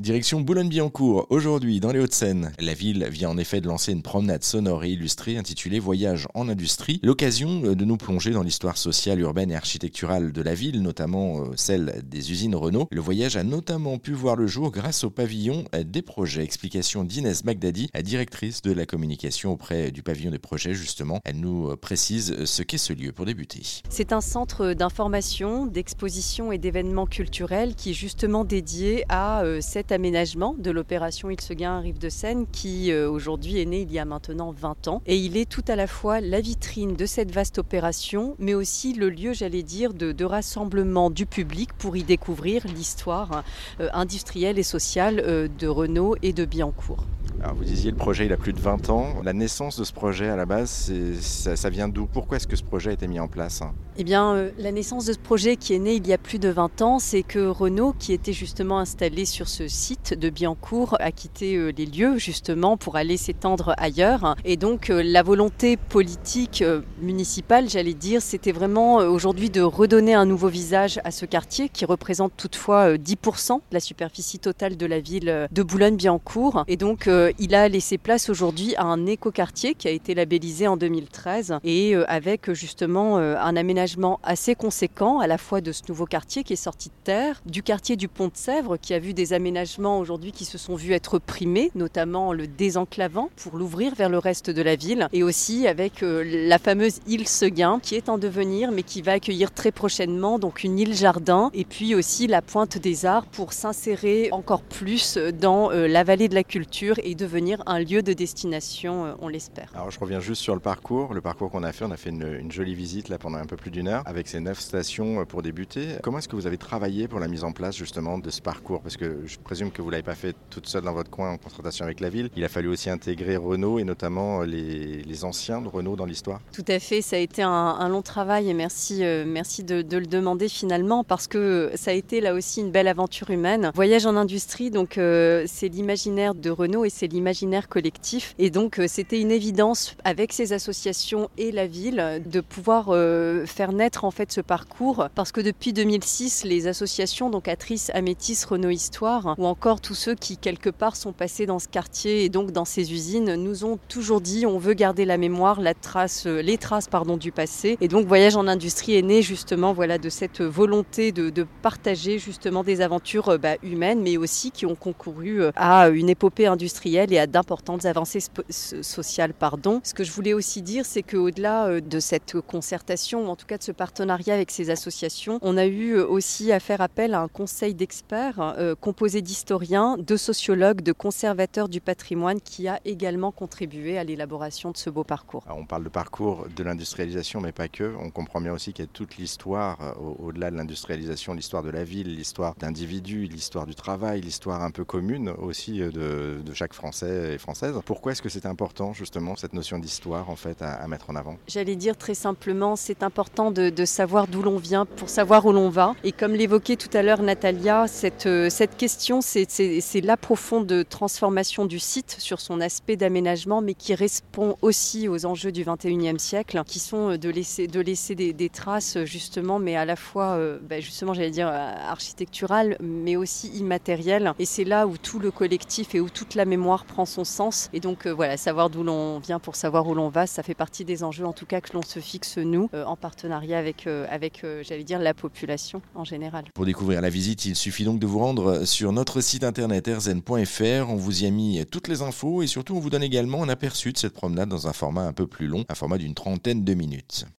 Direction Boulogne-Billancourt, aujourd'hui dans les Hauts-de-Seine. La ville vient en effet de lancer une promenade sonore et illustrée intitulée Voyage en industrie, l'occasion de nous plonger dans l'histoire sociale, urbaine et architecturale de la ville, notamment euh, celle des usines Renault. Le voyage a notamment pu voir le jour grâce au pavillon des projets. Explication d'Inès Bagdadi, directrice de la communication auprès du pavillon des projets justement. Elle nous précise ce qu'est ce lieu pour débuter. C'est un centre d'information, d'exposition et d'événements culturels qui est justement dédié à euh, aménagement de l'opération Il se gain Rive de Seine qui euh, aujourd'hui est né il y a maintenant 20 ans. Et il est tout à la fois la vitrine de cette vaste opération, mais aussi le lieu, j'allais dire, de, rassemblement du public pour y découvrir l'histoire euh, industrielle et sociale euh, de Renault et de Biancourt. Vous disiez le projet il a plus de 20 ans. La naissance de ce projet à la base, ça, vient d'où? Pourquoi est-ce que ce projet a été mis en place? Eh bien, euh, la naissance de ce projet qui est né il y a plus de 20 ans, c'est que Renault, qui était justement installé sur ce site de Biancourt, a quitté euh, les lieux justement pour aller s'étendre ailleurs. Et donc euh, la volonté politique municipale, j'allais dire, c'était vraiment aujourd'hui de redonner un nouveau visage à ce quartier qui représente toutefois 10% de la superficie totale de la ville de Boulogne-Billancourt. Et donc il a laissé place aujourd'hui à un écoquartier qui a été labellisé en 2013 et euh, avec justement euh, un aménagement assez conséquent à la fois de ce nouveau quartier qui est sorti de terre, du quartier du Pont de Sèvres qui a vu des aménagements aujourd'hui qui se sont vus être primés, notamment le désenclavant pour l'ouvrir vers le reste de la ville et aussi avec la fameuse île Seguin qui est en devenir mais qui va accueillir très prochainement donc une île jardin et puis aussi la pointe des arts pour s'insérer encore plus dans la vallée de la culture et devenir un lieu de destination, euh, on l'espère. Alors je reviens juste sur le parcours. Le parcours qu'on a fait, on a fait une, jolie visite là pendant un peu plus d'une heure avec ces neuf stations euh, pour débuter. Comment est-ce que vous avez travaillé pour la mise en place justement de ce parcours? Parce que je présume que vous ne l'avez pas fait toute seule dans votre coin en concertation avec la ville. Il a fallu aussi intégrer Renault et notamment euh, les, anciens de Renault dans l'histoire. Tout à fait, ça a été un, long travail et merci, merci de, de, le demander finalement parce que ça a été là aussi une belle aventure humaine. Voyage en industrie, donc c'est l'imaginaire de Renault et c'est l'imaginaire collectif. Et donc, euh, c'était une évidence avec ces associations et la ville de pouvoir euh, faire naître en fait ce parcours. Parce que depuis 2006, les associations, donc Atrice, Amétis, Renault Histoire, ou encore tous ceux qui quelque part sont passés dans ce quartier et donc dans ces usines, nous ont toujours dit on veut garder la mémoire, la trace, euh, les traces pardon du passé. Et donc, Voyage en industrie est né justement voilà de cette volonté de, partager justement des aventures bah, humaines, mais aussi qui ont concouru à une épopée industrielle et à d'importantes avancées sociales. Pardon. Ce que je voulais aussi dire, c'est qu'au-delà euh, de cette concertation, ou en tout cas de ce partenariat avec ces associations, on a eu euh, aussi à faire appel à un conseil d'experts euh, composé d'historiens, de sociologues, de conservateurs du patrimoine qui a également contribué à l'élaboration de ce beau parcours. on parle de parcours de l'industrialisation, mais pas que. On comprend bien aussi qu'il y a toute l'histoire au-delà de l'industrialisation, l'histoire de la ville, l'histoire d'individus, l'histoire du travail, l'histoire un peu commune aussi de, de chaque français et françaises. Pourquoi est-ce que c'est important justement cette notion d'histoire en fait à, mettre en avant? J'allais dire très simplement, c'est important de, savoir d'où l'on vient pour savoir où l'on va. Et comme l'évoquait tout à l'heure Natalia, cette, euh, cette question, c'est la profonde transformation du site sur son aspect d'aménagement, mais qui répond aussi aux enjeux du 21e siècle, qui sont euh, de laisser, de laisser des, traces justement, mais à la fois, euh, bah, justement, j'allais dire architecturales, mais aussi immatérielles. Et c'est là où tout le collectif et où toute la mémoire prend son sens. Et donc euh, voilà, savoir d'où l'on vient pour savoir où l'on va, ça fait partie des enjeux en tout cas que l'on se fixe nous, euh, en partenariat avec, euh, avec j'allais dire, la population en général. Pour découvrir la visite, il suffit donc de vous rendre sur notre site internet rzn.fr. On vous y a mis toutes les infos et surtout on vous donne également un aperçu de cette promenade dans un format un peu plus long, un format d'une trentaine de minutes.